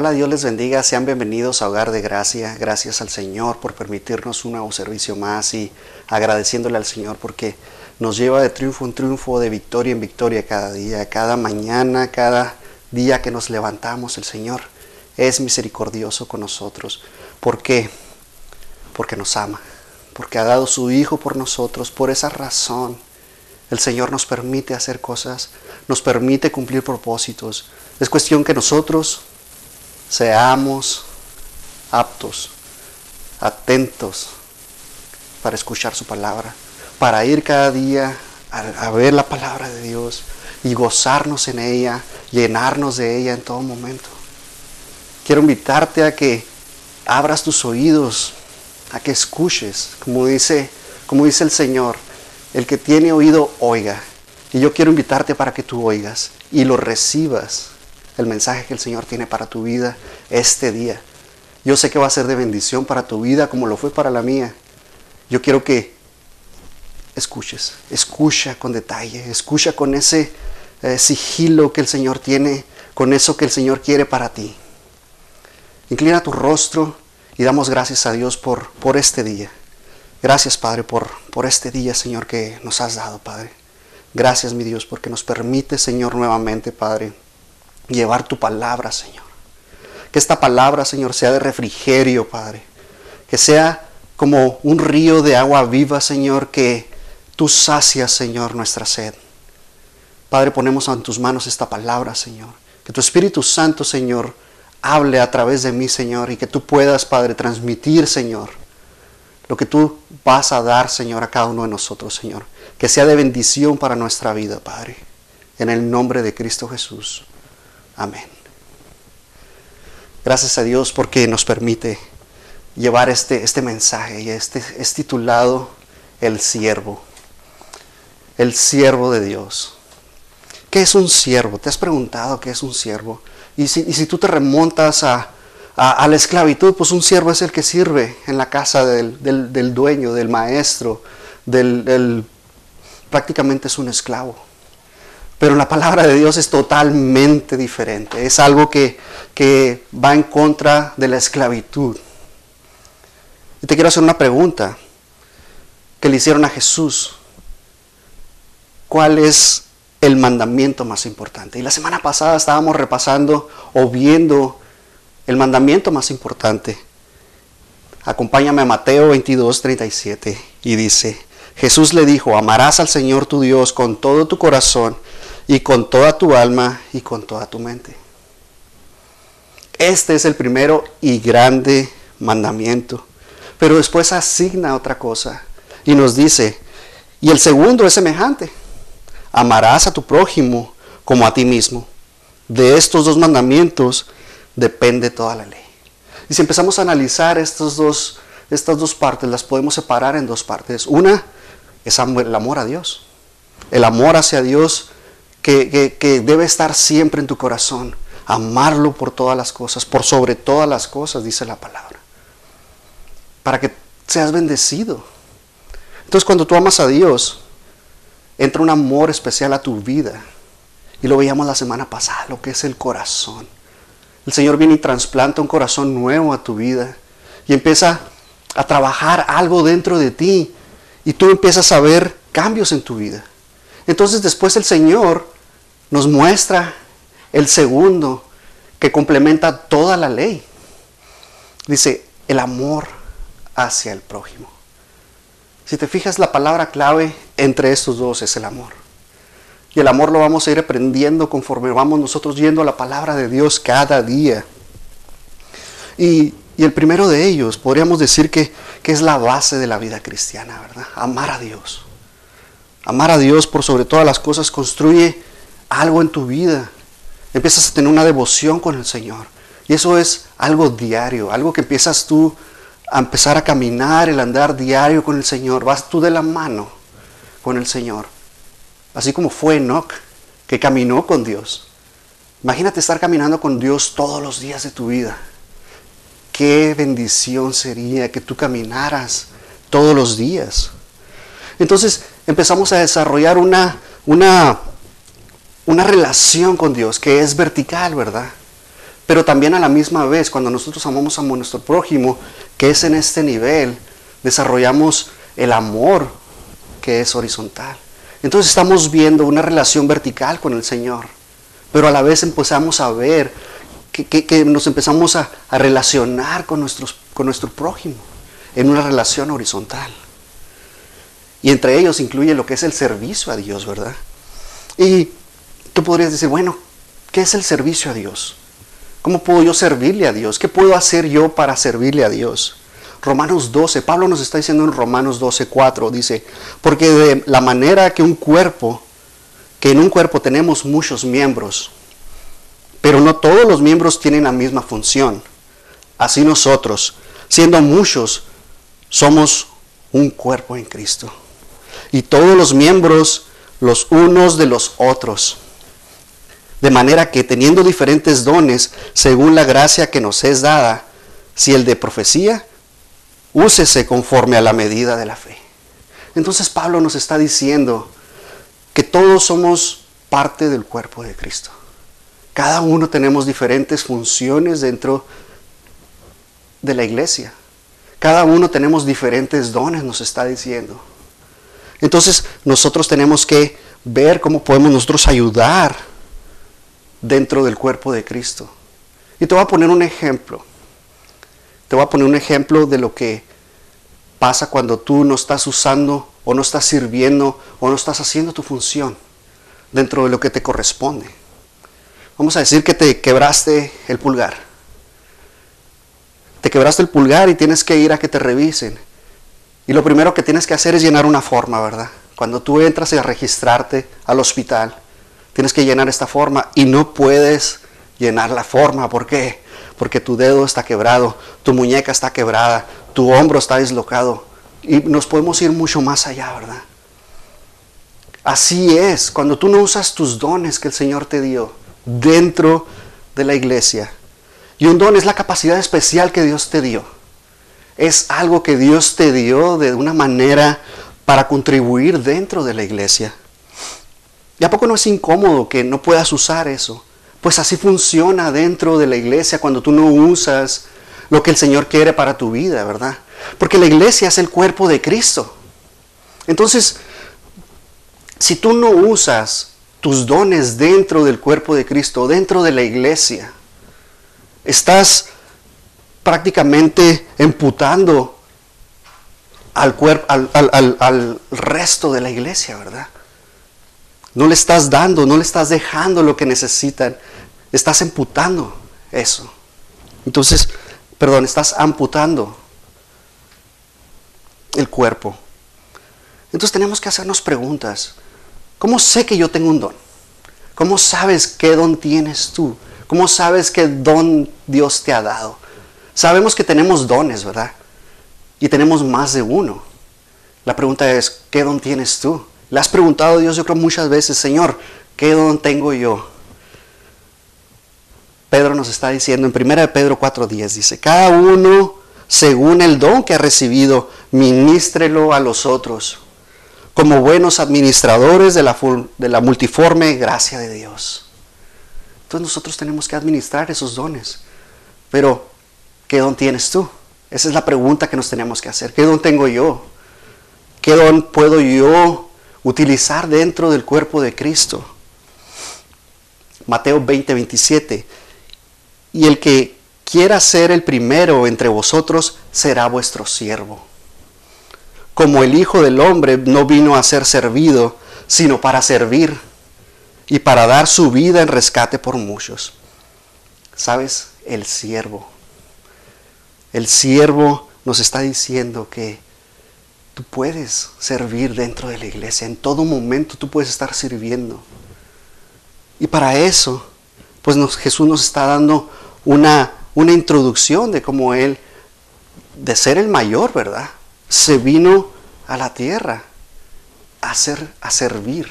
Hola, Dios les bendiga, sean bienvenidos a Hogar de Gracia. Gracias al Señor por permitirnos un nuevo servicio más y agradeciéndole al Señor porque nos lleva de triunfo en triunfo, de victoria en victoria cada día, cada mañana, cada día que nos levantamos. El Señor es misericordioso con nosotros. ¿Por qué? Porque nos ama, porque ha dado su Hijo por nosotros. Por esa razón, el Señor nos permite hacer cosas, nos permite cumplir propósitos. Es cuestión que nosotros seamos aptos, atentos para escuchar su palabra, para ir cada día a, ver la palabra de Dios y gozarnos en ella, llenarnos de ella en todo momento. Quiero invitarte a que abras tus oídos, a que escuches, como dice, como dice el Señor, el que tiene oído oiga. Y yo quiero invitarte para que tú oigas y lo recibas el mensaje que el Señor tiene para tu vida este día. Yo sé que va a ser de bendición para tu vida como lo fue para la mía. Yo quiero que escuches, escucha con detalle, escucha con ese eh, sigilo que el Señor tiene, con eso que el Señor quiere para ti. Inclina tu rostro y damos gracias a Dios por, por este día. Gracias, Padre, por, por este día, Señor, que nos has dado, Padre. Gracias, mi Dios, porque nos permite, Señor, nuevamente, Padre, llevar tu palabra, Señor. Que esta palabra, Señor, sea de refrigerio, Padre. Que sea como un río de agua viva, Señor, que tú sacias, Señor, nuestra sed. Padre, ponemos en tus manos esta palabra, Señor. Que tu Espíritu Santo, Señor, hable a través de mí, Señor, y que tú puedas, Padre, transmitir, Señor, lo que tú vas a dar, Señor, a cada uno de nosotros, Señor. Que sea de bendición para nuestra vida, Padre. En el nombre de Cristo Jesús. Amén. Gracias a Dios porque nos permite llevar este, este mensaje y este es titulado El siervo. El siervo de Dios. ¿Qué es un siervo? ¿Te has preguntado qué es un siervo? Y si, tú te remontas a, la esclavitud, pues un siervo es el que sirve en la casa del, dueño, del maestro, del, prácticamente es un esclavo. Pero la palabra de Dios es totalmente diferente. Es algo que, que va en contra de la esclavitud. Y te quiero hacer una pregunta que le hicieron a Jesús. ¿Cuál es el mandamiento más importante? Y la semana pasada estábamos repasando o viendo el mandamiento más importante. Acompáñame a Mateo 22, 37 y dice, Jesús le dijo, amarás al Señor tu Dios con todo tu corazón y con toda tu alma y con toda tu mente. Este es el primero y grande mandamiento. Pero después asigna otra cosa y nos dice, y el segundo es semejante, amarás a tu prójimo como a ti mismo. De estos dos mandamientos depende toda la ley. Y si empezamos a analizar estos dos, estas dos partes, las podemos separar en dos partes. Una es el amor a Dios. El amor hacia Dios que, debe estar siempre en tu corazón. Amarlo por todas las cosas, por sobre todas las cosas, dice la palabra. Para que seas bendecido. Entonces cuando tú amas a Dios, entra un amor especial a tu vida. Y lo veíamos la semana pasada, lo que es el corazón. El Señor viene y trasplanta un corazón nuevo a tu vida. Y empieza a trabajar algo dentro de ti. Y tú empiezas a ver cambios en tu vida. Entonces después el Señor nos muestra el segundo que complementa toda la ley. Dice, el amor hacia el prójimo. Si te fijas, la palabra clave entre estos dos es el amor. Y el amor lo vamos a ir aprendiendo conforme vamos nosotros yendo a la palabra de Dios cada día. Y, el primero de ellos, podríamos decir que, que es la base de la vida cristiana, ¿verdad? Amar a Dios. Amar a Dios por sobre todas las cosas construye algo en tu vida. Empiezas a tener una devoción con el Señor. Y eso es algo diario, algo que empiezas tú a empezar a caminar, el andar diario con el Señor. Vas tú de la mano con el Señor. Así como fue Enoch, que caminó con Dios. Imagínate estar caminando con Dios todos los días de tu vida. Qué bendición sería que tú caminaras todos los días. Entonces empezamos a desarrollar una, una, una relación con Dios que es vertical, ¿verdad? pero también a la misma vez, cuando nosotros amamos a nuestro prójimo, que es en este nivel, desarrollamos el amor que es horizontal. Entonces estamos viendo una relación vertical con el Señor, pero a la vez empezamos a ver que, nos empezamos a, relacionar con, nuestros, con nuestro prójimo en una relación horizontal. Y entre ellos incluye lo que es el servicio a Dios, ¿verdad? Y tú podrías decir, bueno, ¿qué es el servicio a Dios? ¿Cómo puedo yo servirle a Dios? ¿Qué puedo hacer yo para servirle a Dios? Romanos 12, Pablo nos está diciendo en Romanos 12, 4, dice, porque de la manera que un cuerpo, que en un cuerpo tenemos muchos miembros, pero no todos los miembros tienen la misma función. Así nosotros, siendo muchos, somos un cuerpo en Cristo. Y todos los miembros, los unos de los otros. De manera que teniendo diferentes dones, según la gracia que nos es dada, si el de profecía, úsese conforme a la medida de la fe. Entonces Pablo nos está diciendo que todos somos parte del cuerpo de Cristo. Cada uno tenemos diferentes funciones dentro de la iglesia. Cada uno tenemos diferentes dones, nos está diciendo. Entonces nosotros tenemos que ver cómo podemos nosotros ayudar dentro del cuerpo de Cristo. Y te voy a poner un ejemplo. Te voy a poner un ejemplo de lo que pasa cuando tú no estás usando o no estás sirviendo o no estás haciendo tu función dentro de lo que te corresponde. Vamos a decir que te quebraste el pulgar. Te quebraste el pulgar y tienes que ir a que te revisen. Y lo primero que tienes que hacer es llenar una forma, ¿verdad? Cuando tú entras a registrarte al hospital, tienes que llenar esta forma y no puedes llenar la forma. ¿Por qué? Porque tu dedo está quebrado, tu muñeca está quebrada, tu hombro está deslocado. Y nos podemos ir mucho más allá, ¿verdad? Así es, cuando tú no usas tus dones que el Señor te dio, dentro de la iglesia. Y un don es la capacidad especial que Dios te dio. Es algo que Dios te dio de una manera para contribuir dentro de la iglesia. ¿Y a poco no es incómodo que no puedas usar eso? Pues así funciona dentro de la iglesia cuando tú no usas lo que el Señor quiere para tu vida, ¿verdad? Porque la iglesia es el cuerpo de Cristo. Entonces, si tú no usas tus dones dentro del cuerpo de Cristo, dentro de la iglesia. Estás prácticamente emputando al, al, resto de la iglesia, ¿verdad? No le estás dando, no le estás dejando lo que necesitan. Estás emputando eso. Entonces, perdón, estás amputando el cuerpo. Entonces tenemos que hacernos preguntas. ¿Cómo sé que yo tengo un don? ¿Cómo sabes qué don tienes tú? ¿Cómo sabes qué don Dios te ha dado? Sabemos que tenemos dones, ¿verdad? Y tenemos más de uno. La pregunta es, ¿qué don tienes tú? Le has preguntado a Dios, yo creo muchas veces, Señor, ¿qué don tengo yo? Pedro nos está diciendo en 1 Pedro 4:10, dice, cada uno según el don que ha recibido, ministrelo a los otros como buenos administradores de la, de la multiforme gracia de Dios. Entonces nosotros tenemos que administrar esos dones. Pero, ¿qué don tienes tú? Esa es la pregunta que nos tenemos que hacer. ¿Qué don tengo yo? ¿Qué don puedo yo utilizar dentro del cuerpo de Cristo? Mateo 20, 27. Y el que quiera ser el primero entre vosotros será vuestro siervo como el Hijo del Hombre no vino a ser servido, sino para servir y para dar su vida en rescate por muchos. ¿Sabes? El siervo. El siervo nos está diciendo que tú puedes servir dentro de la iglesia. En todo momento tú puedes estar sirviendo. Y para eso, pues Jesús nos está dando una, una introducción de cómo Él, de ser el mayor, ¿verdad? se vino a la tierra a, ser, a servir.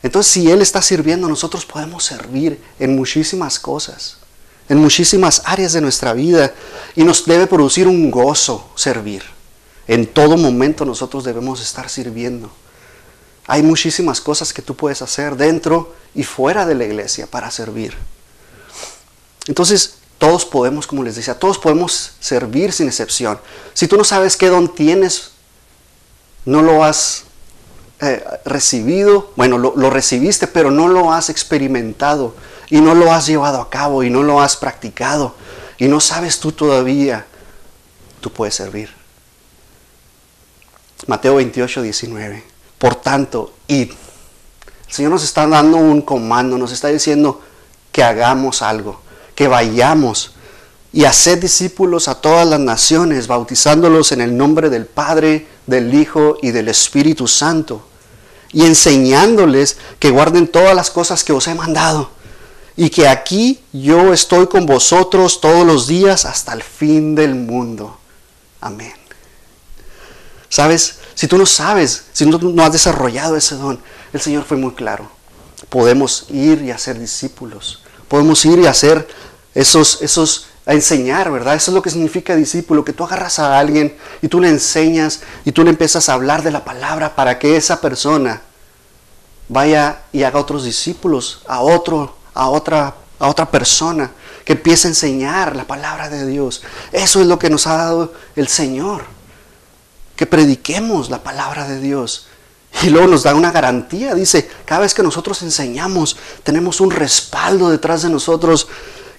Entonces, si Él está sirviendo, nosotros podemos servir en muchísimas cosas, en muchísimas áreas de nuestra vida, y nos debe producir un gozo servir. En todo momento nosotros debemos estar sirviendo. Hay muchísimas cosas que tú puedes hacer dentro y fuera de la iglesia para servir. Entonces, todos podemos, como les decía, todos podemos servir sin excepción. Si tú no sabes qué don tienes, no lo has eh, recibido, bueno, lo, lo recibiste, pero no lo has experimentado y no lo has llevado a cabo y no lo has practicado y no sabes tú todavía, tú puedes servir. Mateo 28, 19. Por tanto, id. El Señor nos está dando un comando, nos está diciendo que hagamos algo, que vayamos y hacer discípulos a todas las naciones, bautizándolos en el nombre del Padre, del Hijo y del Espíritu Santo, y enseñándoles que guarden todas las cosas que os he mandado, y que aquí yo estoy con vosotros todos los días hasta el fin del mundo. Amén. ¿Sabes? Si tú no sabes, si no, no has desarrollado ese don, el Señor fue muy claro. Podemos ir y hacer discípulos. Podemos ir y hacer esos, esos, a enseñar, ¿verdad? Eso es lo que significa discípulo, que tú agarras a alguien y tú le enseñas y tú le empiezas a hablar de la palabra para que esa persona vaya y haga otros discípulos, a otro, a otra, a otra persona, que empiece a enseñar la palabra de Dios. Eso es lo que nos ha dado el Señor que prediquemos la palabra de Dios. Y luego nos da una garantía, dice, cada vez que nosotros enseñamos, tenemos un respaldo detrás de nosotros,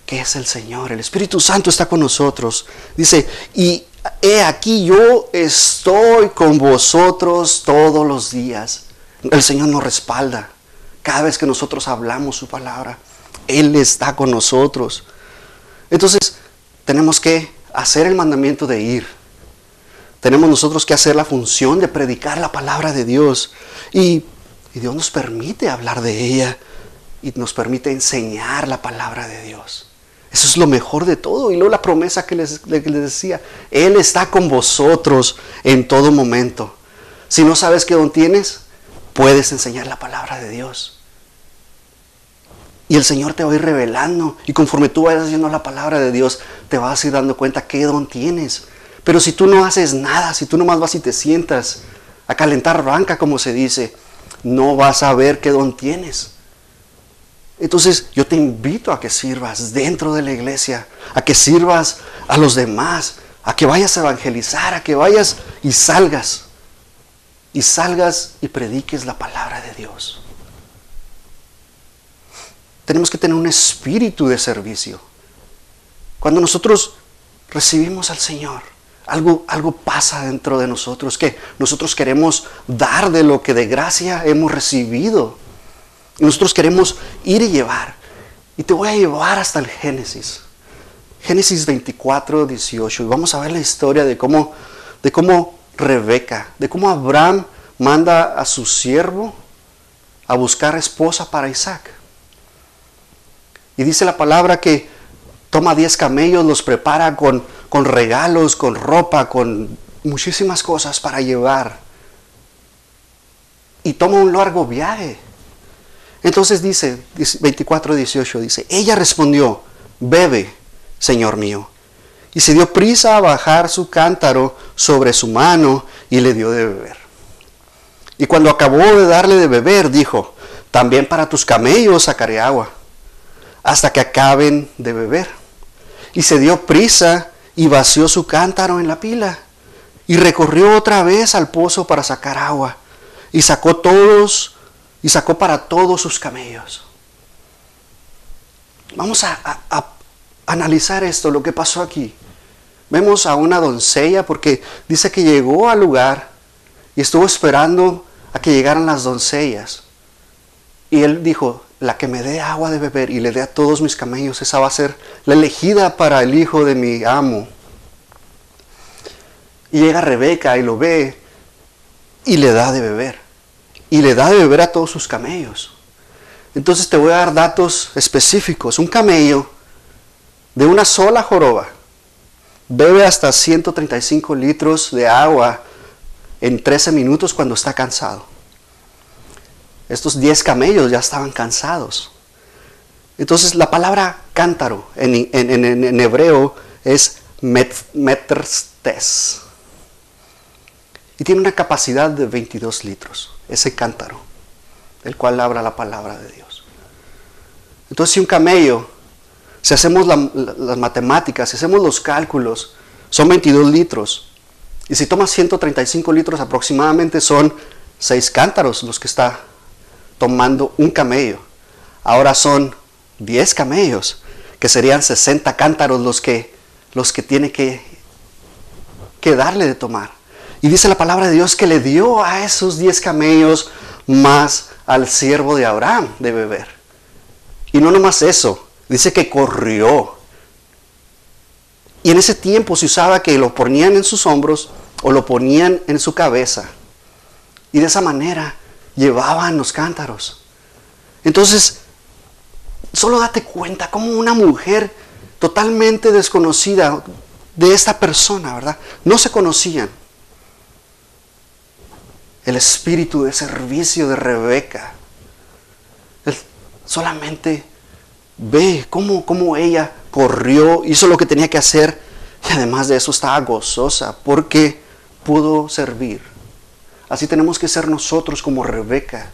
que es el Señor. El Espíritu Santo está con nosotros. Dice, y he aquí yo estoy con vosotros todos los días. El Señor nos respalda. Cada vez que nosotros hablamos su palabra, Él está con nosotros. Entonces, tenemos que hacer el mandamiento de ir tenemos nosotros que hacer la función de predicar la palabra de Dios. Y, Dios nos permite hablar de ella y nos permite enseñar la palabra de Dios. Eso es lo mejor de todo. Y luego la promesa que les, les, decía, Él está con vosotros en todo momento. Si no sabes qué don tienes, puedes enseñar la palabra de Dios. Y el Señor te va a ir revelando. Y conforme tú vayas haciendo la palabra de Dios, te vas a ir dando cuenta qué don tienes. Pero si tú no haces nada, si tú nomás vas y te sientas a calentar banca, como se dice, no vas a ver qué don tienes. Entonces yo te invito a que sirvas dentro de la iglesia, a que sirvas a los demás, a que vayas a evangelizar, a que vayas y salgas. Y salgas y prediques la palabra de Dios. Tenemos que tener un espíritu de servicio. Cuando nosotros recibimos al Señor, algo, algo pasa dentro de nosotros que nosotros queremos dar de lo que de gracia hemos recibido. Nosotros queremos ir y llevar. Y te voy a llevar hasta el Génesis. Génesis 24, 18. Y vamos a ver la historia de cómo, de cómo Rebeca, de cómo Abraham manda a su siervo a buscar esposa para Isaac. Y dice la palabra que toma 10 camellos, los prepara con con regalos, con ropa, con muchísimas cosas para llevar. Y toma un largo viaje. Entonces dice, 24, 18, dice, ella respondió, bebe, Señor mío. Y se dio prisa a bajar su cántaro sobre su mano y le dio de beber. Y cuando acabó de darle de beber, dijo, también para tus camellos sacaré agua, hasta que acaben de beber. Y se dio prisa y vació su cántaro en la pila y recorrió otra vez al pozo para sacar agua y sacó todos y sacó para todos sus camellos. Vamos a, analizar esto, lo que pasó aquí. Vemos a una doncella porque dice que llegó al lugar y estuvo esperando a que llegaran las doncellas. Y él dijo, la que me dé agua de beber y le dé a todos mis camellos, esa va a ser la elegida para el hijo de mi amo. Y llega Rebeca y lo ve y le da de beber. Y le da de beber a todos sus camellos. Entonces te voy a dar datos específicos. Un camello de una sola joroba bebe hasta 135 litros de agua en 13 minutos cuando está cansado. Estos 10 camellos ya estaban cansados. Entonces la palabra cántaro en, hebreo es metrstes. Y tiene una capacidad de 22 litros, ese cántaro, el cual abra la palabra de Dios. Entonces si un camello Si hacemos las matemáticas, si hacemos los cálculos, son 22 litros. Y si tomas 135 litros aproximadamente son 6 cántaros los que está tomando un camello. Ahora son 10 camellos, que serían 60 cántaros los que, los que tiene que, que darle de tomar. Y dice la palabra de Dios que le dio a esos 10 camellos más al siervo de Abraham de beber. Y no nomás eso, dice que corrió. Y en ese tiempo se usaba que lo ponían en sus hombros o lo ponían en su cabeza. Y de esa manera llevaban los cántaros. Entonces, solo date cuenta como una mujer totalmente desconocida de esta persona, ¿verdad? No se conocían. El espíritu de servicio de Rebeca. solamente ve cómo, cómo ella corrió, hizo lo que tenía que hacer y además de eso estaba gozosa porque pudo servir. Así tenemos que ser nosotros como Rebeca,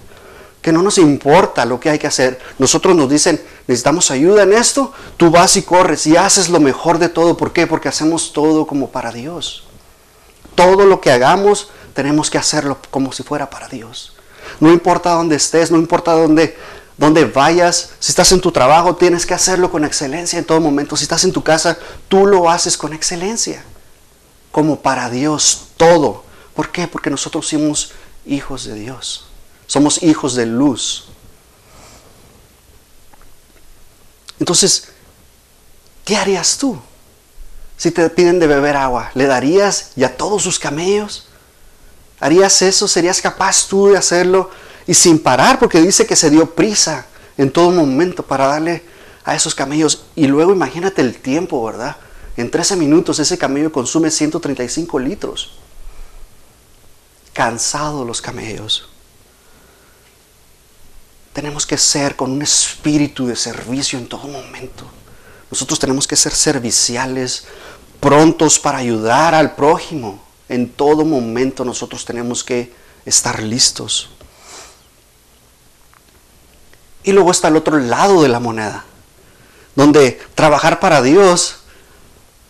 que no nos importa lo que hay que hacer. Nosotros nos dicen, necesitamos ayuda en esto, tú vas y corres y haces lo mejor de todo. ¿Por qué? Porque hacemos todo como para Dios. Todo lo que hagamos tenemos que hacerlo como si fuera para Dios. No importa dónde estés, no importa dónde, dónde vayas, si estás en tu trabajo, tienes que hacerlo con excelencia en todo momento. Si estás en tu casa, tú lo haces con excelencia como para Dios todo. ¿Por qué? Porque nosotros somos hijos de Dios. Somos hijos de luz. Entonces, ¿qué harías tú? Si te piden de beber agua, ¿le darías ya todos sus camellos? ¿Harías eso? ¿Serías capaz tú de hacerlo? Y sin parar, porque dice que se dio prisa en todo momento para darle a esos camellos. Y luego imagínate el tiempo, ¿verdad? En 13 minutos ese camello consume 135 litros. Cansados los camellos. Tenemos que ser con un espíritu de servicio en todo momento. Nosotros tenemos que ser serviciales, prontos para ayudar al prójimo. En todo momento nosotros tenemos que estar listos. Y luego está el otro lado de la moneda, donde trabajar para Dios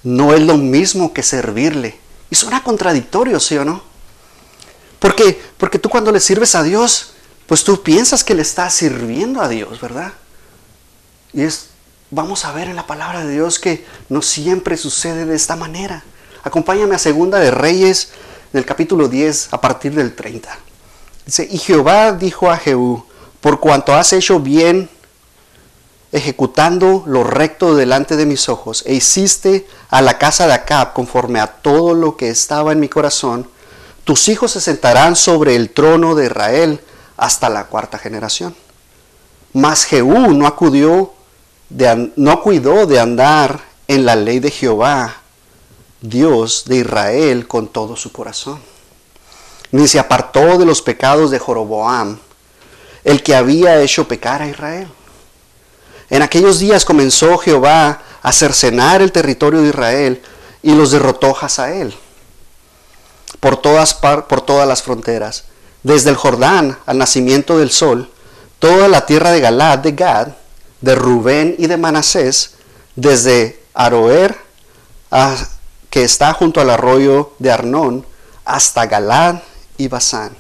no es lo mismo que servirle. Y suena contradictorio, ¿sí o no? Porque, porque tú cuando le sirves a Dios, pues tú piensas que le estás sirviendo a Dios, ¿verdad? Y es, vamos a ver en la palabra de Dios que no siempre sucede de esta manera. Acompáñame a Segunda de Reyes, del capítulo 10, a partir del 30. Dice, y Jehová dijo a Jehú, por cuanto has hecho bien ejecutando lo recto delante de mis ojos, e hiciste a la casa de Acab conforme a todo lo que estaba en mi corazón, tus hijos se sentarán sobre el trono de Israel hasta la cuarta generación. Mas Jehú no acudió, de, no cuidó de andar en la ley de Jehová, Dios de Israel, con todo su corazón, ni se apartó de los pecados de Joroboam, el que había hecho pecar a Israel en aquellos días comenzó Jehová a cercenar el territorio de Israel y los derrotó Hazael por todas, por todas las fronteras, desde el Jordán al nacimiento del sol, toda la tierra de Galad, de Gad, de Rubén y de Manasés, desde Aroer, que está junto al arroyo de Arnón, hasta Galad y Basán.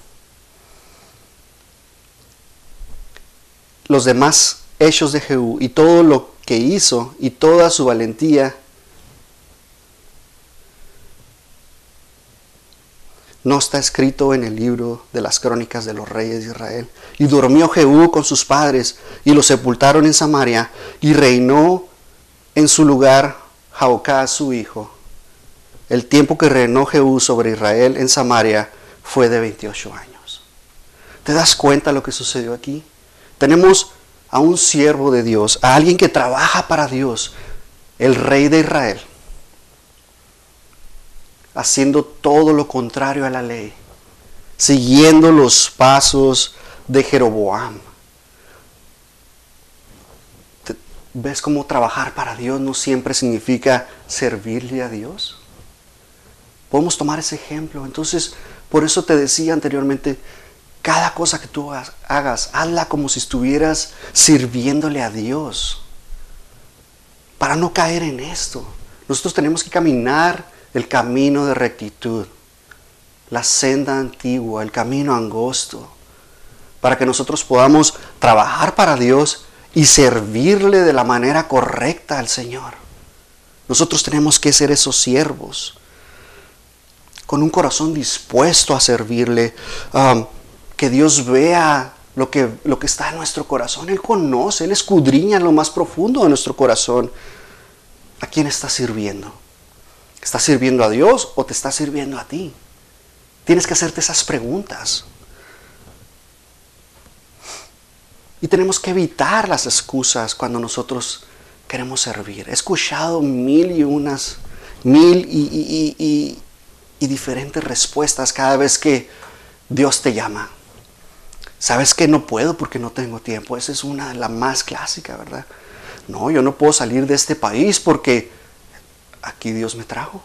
Los demás hechos de Jehú y todo lo que hizo y toda su valentía, no está escrito en el libro de las crónicas de los reyes de Israel. Y durmió Jehú con sus padres y lo sepultaron en Samaria y reinó en su lugar Jaocá su hijo. El tiempo que reinó Jehú sobre Israel en Samaria fue de 28 años. ¿Te das cuenta lo que sucedió aquí? Tenemos a un siervo de Dios, a alguien que trabaja para Dios, el rey de Israel, haciendo todo lo contrario a la ley, siguiendo los pasos de Jeroboam. ¿Ves cómo trabajar para Dios no siempre significa servirle a Dios? Podemos tomar ese ejemplo. Entonces, por eso te decía anteriormente, cada cosa que tú hagas, hazla como si estuvieras sirviéndole a Dios. para no caer en esto. Nosotros tenemos que caminar el camino de rectitud, la senda antigua, el camino angosto, para que nosotros podamos trabajar para Dios y servirle de la manera correcta al Señor. Nosotros tenemos que ser esos siervos, con un corazón dispuesto a servirle, um, que Dios vea lo que, lo que está en nuestro corazón. Él conoce, Él escudriña lo más profundo de nuestro corazón. ¿A quién estás sirviendo? ¿Estás sirviendo a Dios o te estás sirviendo a ti? Tienes que hacerte esas preguntas. Y tenemos que evitar las excusas cuando nosotros queremos servir. He escuchado mil y unas, mil y, diferentes respuestas cada vez que Dios te llama. Sabes que no puedo porque no tengo tiempo. Esa es una de las más clásicas, ¿verdad? No, yo no puedo salir de este país porque aquí Dios me trajo.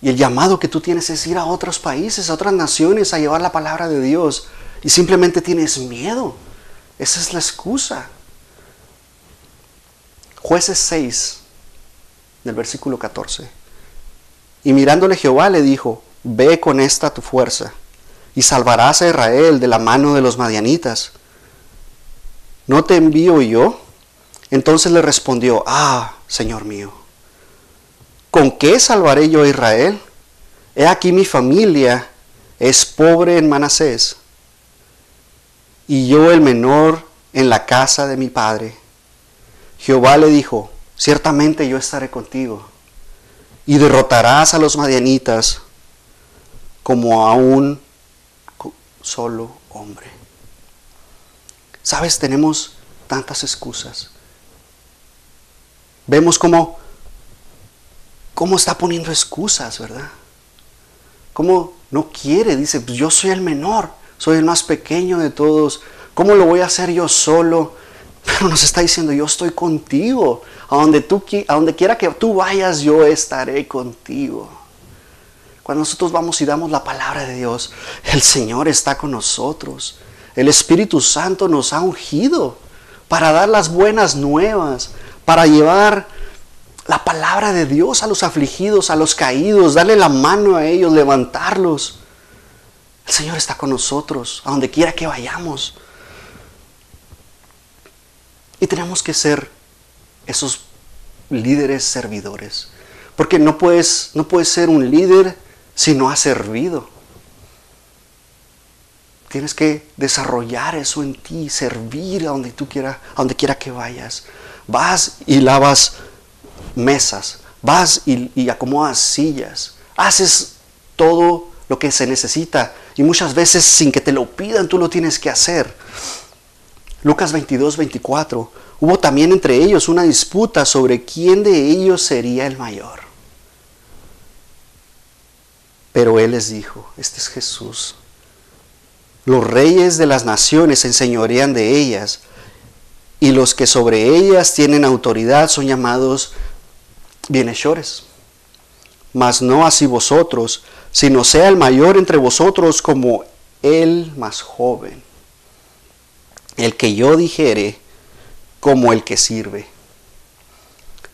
Y el llamado que tú tienes es ir a otros países, a otras naciones, a llevar la palabra de Dios. Y simplemente tienes miedo. Esa es la excusa. Jueces 6, del versículo 14. Y mirándole Jehová le dijo, ve con esta tu fuerza y salvarás a Israel de la mano de los madianitas. ¿No te envío yo? Entonces le respondió, ah, Señor mío, ¿con qué salvaré yo a Israel? He aquí mi familia es pobre en Manasés, y yo el menor en la casa de mi padre. Jehová le dijo, ciertamente yo estaré contigo, y derrotarás a los madianitas como a un solo hombre. Sabes, tenemos tantas excusas. Vemos cómo, cómo está poniendo excusas, ¿verdad? Cómo no quiere, dice, pues yo soy el menor, soy el más pequeño de todos. ¿Cómo lo voy a hacer yo solo? Pero nos está diciendo, yo estoy contigo. A donde, tú, a donde quiera que tú vayas, yo estaré contigo. Cuando nosotros vamos y damos la palabra de Dios, el Señor está con nosotros. El Espíritu Santo nos ha ungido para dar las buenas nuevas, para llevar la palabra de Dios a los afligidos, a los caídos, darle la mano a ellos, levantarlos. El Señor está con nosotros, a donde quiera que vayamos. Y tenemos que ser esos líderes servidores. Porque no puedes, no puedes ser un líder si no has servido. Tienes que desarrollar eso en ti, servir a donde tú quieras, a donde quiera que vayas. Vas y lavas mesas, vas y, acomodas sillas, haces todo lo que se necesita y muchas veces sin que te lo pidan tú lo tienes que hacer. Lucas 22, 24. Hubo también entre ellos una disputa sobre quién de ellos sería el mayor. Pero Él les dijo, este es Jesús. Los reyes de las naciones se enseñorean de ellas, y los que sobre ellas tienen autoridad son llamados bienhechores. Mas no así vosotros, sino sea el mayor entre vosotros como el más joven. El que yo dijere como el que sirve.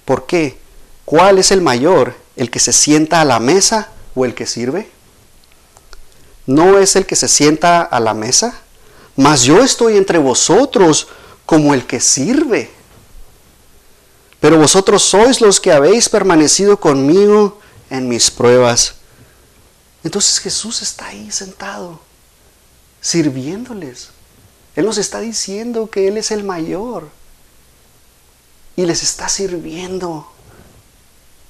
¿Por qué? ¿Cuál es el mayor? ¿El que se sienta a la mesa o el que sirve? ¿No es el que se sienta a la mesa? Mas yo estoy entre vosotros como el que sirve. Pero vosotros sois los que habéis permanecido conmigo en mis pruebas. Entonces Jesús está ahí sentado, sirviéndoles. Él nos está diciendo que Él es el mayor. Y les está sirviendo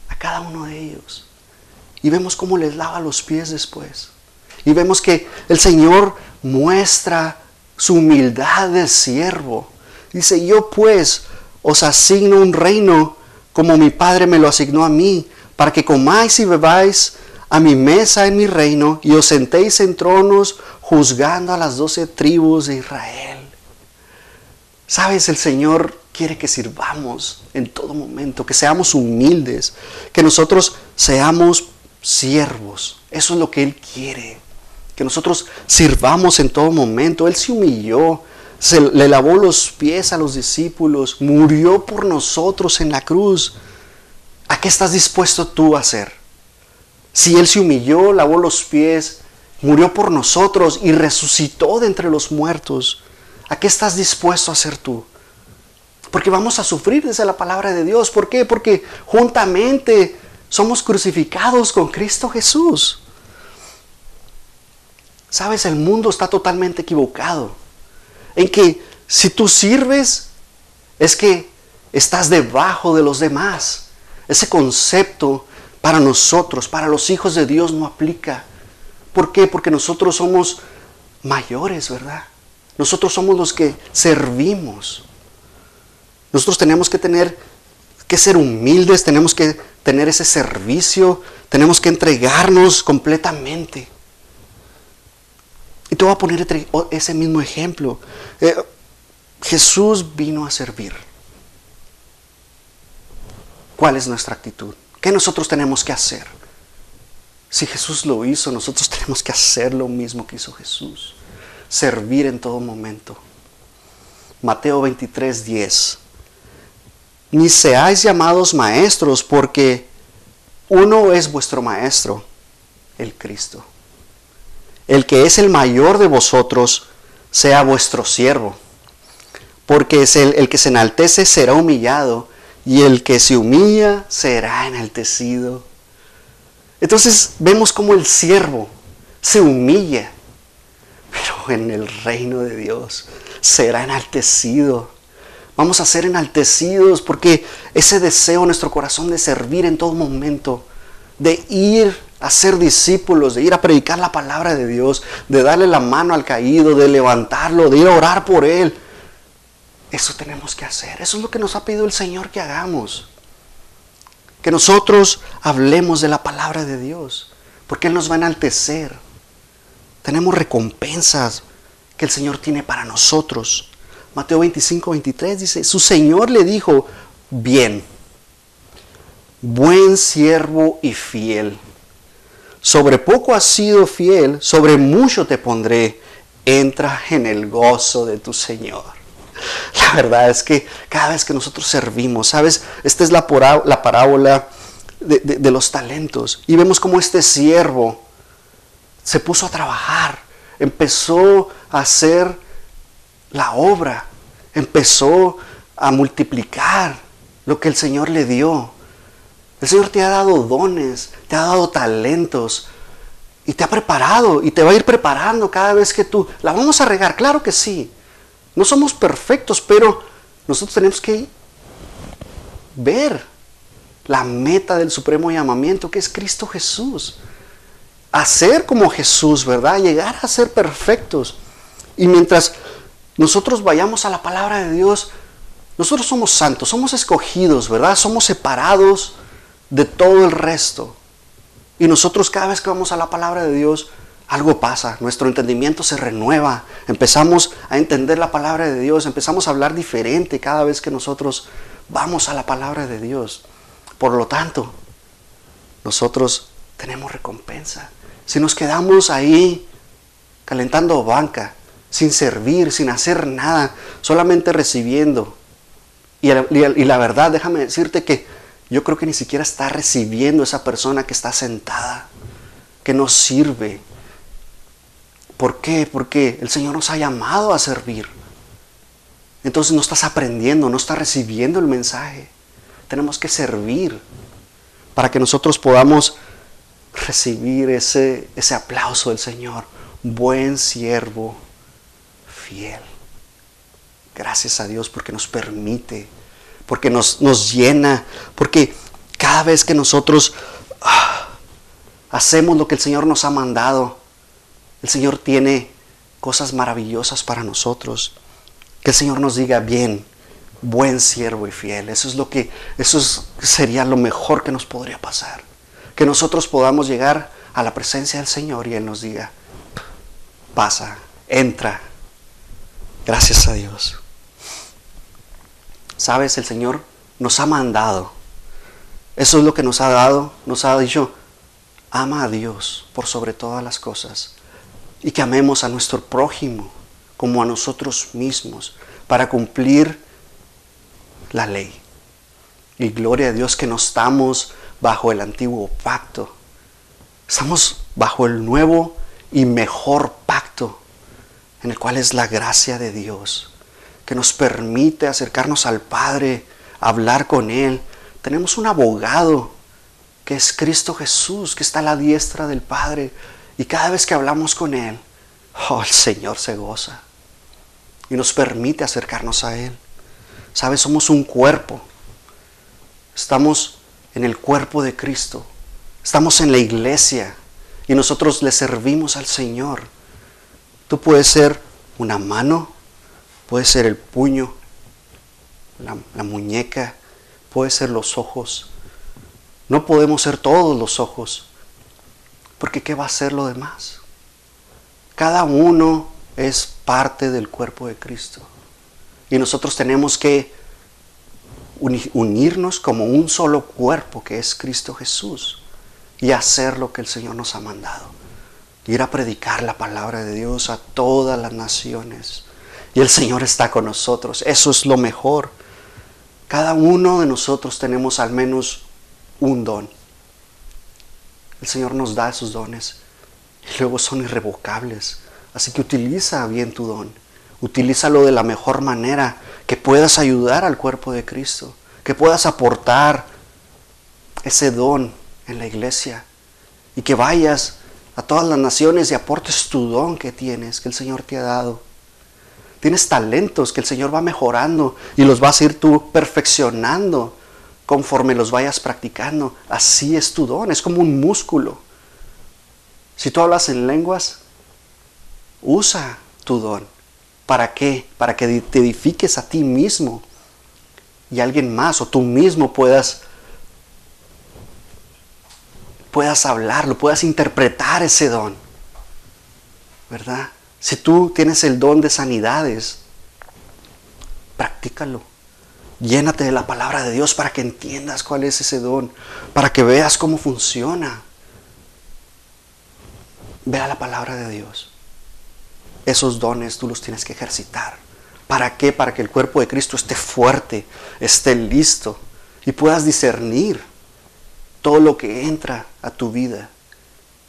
a cada uno de ellos. Y vemos cómo les lava los pies después. Y vemos que el Señor muestra su humildad de siervo. Dice, yo pues os asigno un reino como mi Padre me lo asignó a mí, para que comáis y bebáis a mi mesa en mi reino y os sentéis en tronos juzgando a las doce tribus de Israel. Sabes, el Señor quiere que sirvamos en todo momento, que seamos humildes, que nosotros seamos siervos. Eso es lo que Él quiere. Que nosotros sirvamos en todo momento. Él se humilló se le lavó los pies a los discípulos, murió por nosotros en la cruz. ¿A qué estás dispuesto tú a hacer? Si Él se humilló, lavó los pies, murió por nosotros y resucitó de entre los muertos, ¿a qué estás dispuesto a hacer tú? Porque vamos a sufrir desde la palabra de Dios. ¿Por qué? Porque juntamente somos crucificados con Cristo Jesús. Sabes, el mundo está totalmente equivocado. En que si tú sirves, es que estás debajo de los demás. Ese concepto para nosotros, para los hijos de Dios, no aplica. ¿Por qué? Porque nosotros somos mayores, ¿verdad? Nosotros somos los que servimos. Nosotros tenemos que tener que ser humildes, tenemos que tener ese servicio, tenemos que entregarnos completamente. Y te voy a poner ese mismo ejemplo. Eh, Jesús vino a servir. ¿Cuál es nuestra actitud? ¿Qué nosotros tenemos que hacer? Si Jesús lo hizo, nosotros tenemos que hacer lo mismo que hizo Jesús. Servir en todo momento. Mateo 23, 10. Ni seáis llamados maestros porque uno es vuestro maestro, el Cristo. El que es el mayor de vosotros sea vuestro siervo. Porque el que se enaltece será humillado y el que se humilla será enaltecido. Entonces vemos como el siervo se humilla, pero en el reino de Dios será enaltecido. Vamos a ser enaltecidos porque ese deseo en nuestro corazón de servir en todo momento, de ir a ser discípulos, de ir a predicar la palabra de Dios, de darle la mano al caído, de levantarlo, de ir a orar por él. Eso tenemos que hacer. Eso es lo que nos ha pedido el Señor que hagamos. Que nosotros hablemos de la palabra de Dios, porque Él nos va a enaltecer. Tenemos recompensas que el Señor tiene para nosotros. Mateo 25, 23 dice, su Señor le dijo, bien, buen siervo y fiel. Sobre poco has sido fiel, sobre mucho te pondré. Entra en el gozo de tu Señor. La verdad es que cada vez que nosotros servimos, ¿sabes? Esta es la, la parábola de, de los talentos. Y vemos cómo este siervo se puso a trabajar, empezó a hacer la obra, empezó a multiplicar lo que el Señor le dio. El Señor te ha dado dones, te ha dado talentos y te ha preparado y te va a ir preparando cada vez que tú la vamos a regar, claro que sí. No somos perfectos, pero nosotros tenemos que ver la meta del supremo llamamiento que es Cristo Jesús. Hacer como Jesús, ¿verdad? Llegar a ser perfectos. Y mientras nosotros vayamos a la palabra de Dios, nosotros somos santos, somos escogidos, ¿verdad? Somos separados de todo el resto. Y nosotros cada vez que vamos a la palabra de Dios, algo pasa, nuestro entendimiento se renueva, empezamos a entender la palabra de Dios, empezamos a hablar diferente cada vez que nosotros vamos a la palabra de Dios. Por lo tanto, nosotros tenemos recompensa. Si nos quedamos ahí calentando banca, sin servir, sin hacer nada, solamente recibiendo. Y, la verdad, déjame decirte que yo creo que ni siquiera está recibiendo esa persona que está sentada, que no sirve. ¿Por qué? Porque el Señor nos ha llamado a servir. Entonces no estás aprendiendo, no estás recibiendo el mensaje. Tenemos que servir para que nosotros podamos recibir ese, ese aplauso del Señor. Buen siervo fiel. Gracias a Dios porque nos permite, porque nos, nos llena, porque cada vez que nosotros ah, hacemos lo que el Señor nos ha mandado, el Señor tiene cosas maravillosas para nosotros. Que el Señor nos diga bien, buen siervo y fiel. Eso es lo que, eso sería lo mejor que nos podría pasar. Que nosotros podamos llegar a la presencia del Señor y Él nos diga, pasa, entra, Gracias a Dios. Sabes, el Señor nos ha mandado. Eso es lo que nos ha dado. Nos ha dicho, ama a Dios por sobre todas las cosas. Y que amemos a nuestro prójimo como a nosotros mismos para cumplir la ley. Y gloria a Dios que no estamos bajo el antiguo pacto. Estamos bajo el nuevo y mejor pacto, en el cual es la gracia de Dios, que nos permite acercarnos al Padre, hablar con Él. Tenemos un abogado que es Cristo Jesús, que está a la diestra del Padre. Y cada vez que hablamos con Él, oh, el Señor se goza y nos permite acercarnos a Él. Sabes, somos un cuerpo. Estamos en el cuerpo de Cristo. Estamos en la iglesia y nosotros le servimos al Señor. Tú puedes ser una mano, puedes ser el puño, la muñeca, puede ser los ojos. No podemos ser todos los ojos, porque ¿qué va a ser lo demás? Cada uno es parte del cuerpo de Cristo. Y nosotros tenemos que unirnos como un solo cuerpo que es Cristo Jesús y hacer lo que el Señor nos ha mandado. Ir a predicar la palabra de Dios a todas las naciones. Y el Señor está con nosotros. Eso es lo mejor. Cada uno de nosotros tenemos al menos un don. El Señor nos da esos dones y luego son irrevocables. Así que utiliza bien tu don. Utilízalo de la mejor manera, que puedas ayudar al cuerpo de Cristo, que puedas aportar ese don en la iglesia y que vayas a todas las naciones y aportes tu don que tienes, que el Señor te ha dado. Tienes talentos que el Señor va mejorando y los vas a ir tú perfeccionando conforme los vayas practicando. Así es tu don, es como un músculo. Si tú hablas en lenguas, usa tu don. ¿Para qué? Para que te edifiques a ti mismo y alguien más o tú mismo puedas puedas hablarlo, puedas interpretar ese don. ¿Verdad? Si tú tienes el don de sanidades, practícalo. Llénate de la palabra de Dios para que entiendas cuál es ese don, para que veas cómo funciona. Vea la palabra de Dios. Esos dones tú los tienes que ejercitar. ¿Para qué? Para que el cuerpo de Cristo esté fuerte, esté listo y puedas discernir todo lo que entra a tu vida,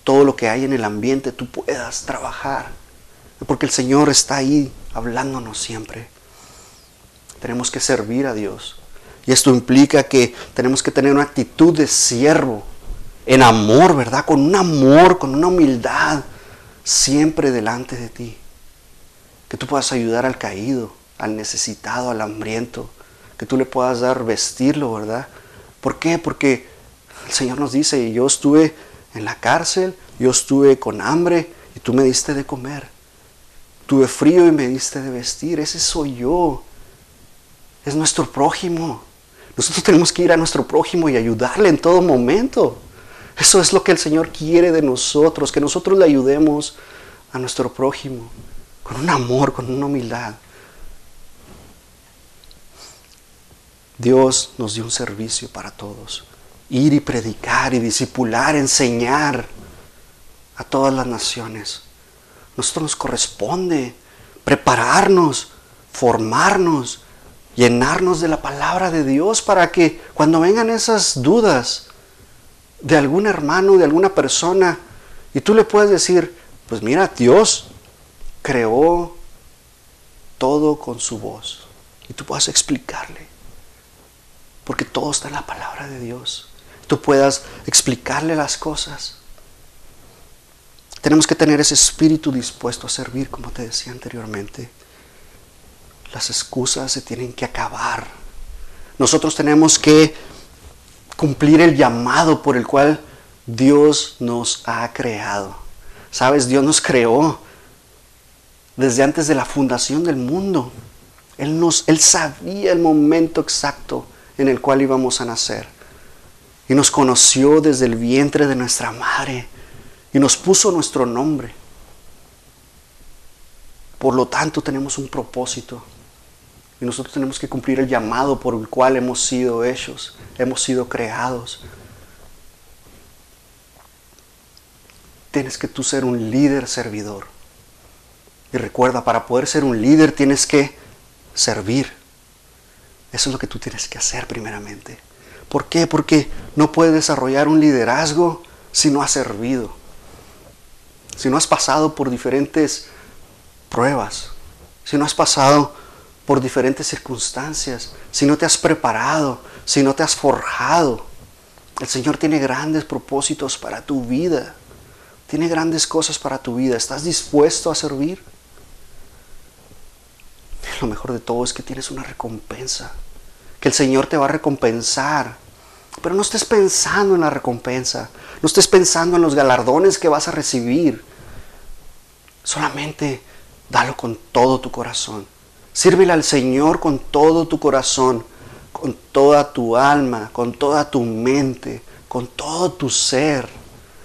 todo lo que hay en el ambiente, tú puedas trabajar. Porque el Señor está ahí hablándonos siempre. Tenemos que servir a Dios. Y esto implica que tenemos que tener una actitud de siervo, en amor, ¿verdad? Con un amor, con una humildad, siempre delante de ti. Que tú puedas ayudar al caído, al necesitado, al hambriento. Que tú le puedas dar vestirlo, ¿verdad? ¿Por qué? Porque el Señor nos dice, yo estuve en la cárcel, yo estuve con hambre y tú me diste de comer. Tuve frío y me diste de vestir. Ese soy yo es nuestro prójimo. Nosotros tenemos que ir a nuestro prójimo y ayudarle en todo momento. Eso es lo que el Señor quiere de nosotros, que nosotros le ayudemos a nuestro prójimo con un amor, con una humildad. Dios nos dio un servicio para todos. Ir y predicar y discipular, enseñar a todas las naciones. Nosotros nos corresponde prepararnos, formarnos, llenarnos de la palabra de Dios para que cuando vengan esas dudas de algún hermano, de alguna persona, y tú le puedes decir, pues mira, Dios creó todo con su voz. Y tú puedas explicarle. Porque todo está en la palabra de Dios. Tú puedas explicarle las cosas. Tenemos que tener ese espíritu dispuesto a servir, como te decía anteriormente. Las excusas se tienen que acabar. Nosotros tenemos que cumplir el llamado por el cual Dios nos ha creado. Sabes, Dios nos creó desde antes de la fundación del mundo. Él, nos, él sabía el momento exacto en el cual íbamos a nacer. Y nos conoció desde el vientre de nuestra madre. Y nos puso nuestro nombre. Por lo tanto, tenemos un propósito. Y nosotros tenemos que cumplir el llamado por el cual hemos sido hechos, hemos sido creados. Tienes que tú ser un líder servidor. Y recuerda, para poder ser un líder tienes que servir. Eso es lo que tú tienes que hacer primeramente. ¿Por qué? Porque no puedes desarrollar un liderazgo si no has servido. Si no has pasado por diferentes pruebas. Si no has pasado por diferentes circunstancias. Si no te has preparado. Si no te has forjado. El Señor tiene grandes propósitos para tu vida. Tiene grandes cosas para tu vida. ¿Estás dispuesto a servir? Lo mejor de todo es que tienes una recompensa. Que el Señor te va a recompensar. Pero no estés pensando en la recompensa. No estés pensando en los galardones que vas a recibir. Solamente dalo con todo tu corazón. Sírvele al Señor con todo tu corazón, con toda tu alma, con toda tu mente, con todo tu ser.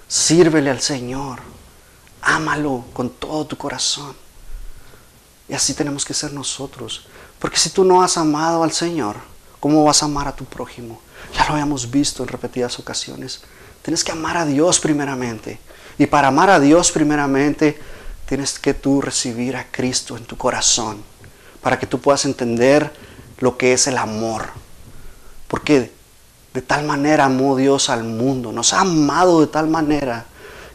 Sírvele al Señor. Ámalo con todo tu corazón. Y así tenemos que ser nosotros. Porque si tú no has amado al Señor, ¿cómo vas a amar a tu prójimo? Ya lo habíamos visto en repetidas ocasiones. Tienes que amar a Dios primeramente. Y para amar a Dios primeramente, tienes que tú recibir a Cristo en tu corazón. Para que tú puedas entender lo que es el amor. Porque de tal manera amó Dios al mundo. Nos ha amado de tal manera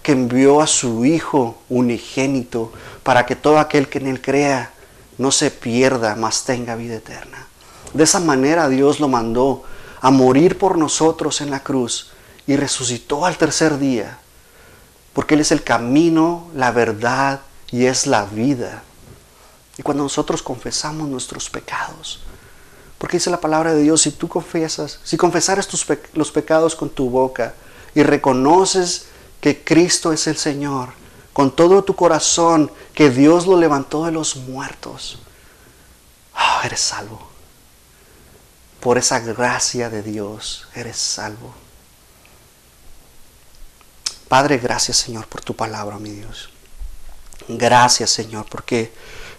que envió a su Hijo unigénito para que todo aquel que en Él crea no se pierda, mas tenga vida eterna. De esa manera Dios lo mandó a morir por nosotros en la cruz y resucitó al tercer día, porque Él es el camino, la verdad y es la vida. Y cuando nosotros confesamos nuestros pecados, porque dice la palabra de Dios, si tú confesas, si confesares tus los pecados con tu boca y reconoces que Cristo es el Señor, con todo tu corazón, que Dios lo levantó de los muertos, oh, eres salvo. Por esa gracia de Dios, eres salvo. Padre, gracias Señor por tu palabra, mi Dios. Gracias Señor, porque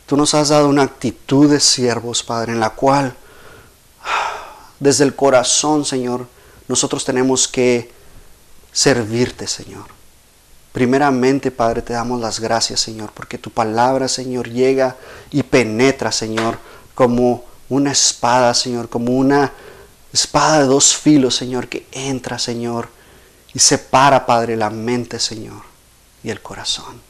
tú nos has dado una actitud de siervos, Padre, en la cual desde el corazón, Señor, nosotros tenemos que servirte, Señor. Primeramente, Padre, te damos las gracias, Señor, porque tu palabra, Señor, llega y penetra, Señor, como una espada, Señor, como una espada de dos filos, Señor, que entra, Señor, y separa, Padre, la mente, Señor, y el corazón.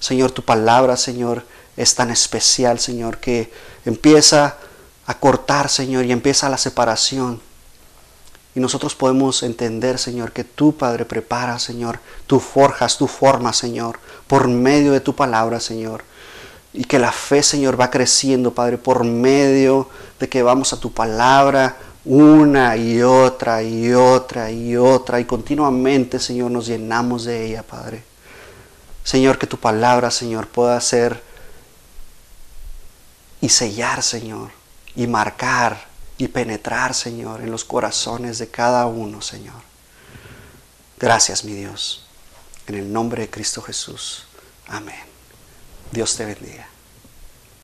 Señor, tu palabra, Señor, es tan especial, Señor, que empieza a cortar, Señor, y empieza la separación y nosotros podemos entender, Señor, que tú, Padre, preparas, Señor, tú forjas, tú formas, Señor, por medio de tu palabra, Señor. Y que la fe, Señor, va creciendo, Padre, por medio de que vamos a tu palabra una y otra y otra y otra. Y continuamente, Señor, nos llenamos de ella, Padre. Señor, que tu palabra, Señor, pueda ser y sellar, Señor, y marcar y penetrar, Señor, en los corazones de cada uno, Señor. Gracias, mi Dios. En el nombre de Cristo Jesús. Amén. Dios te bendiga.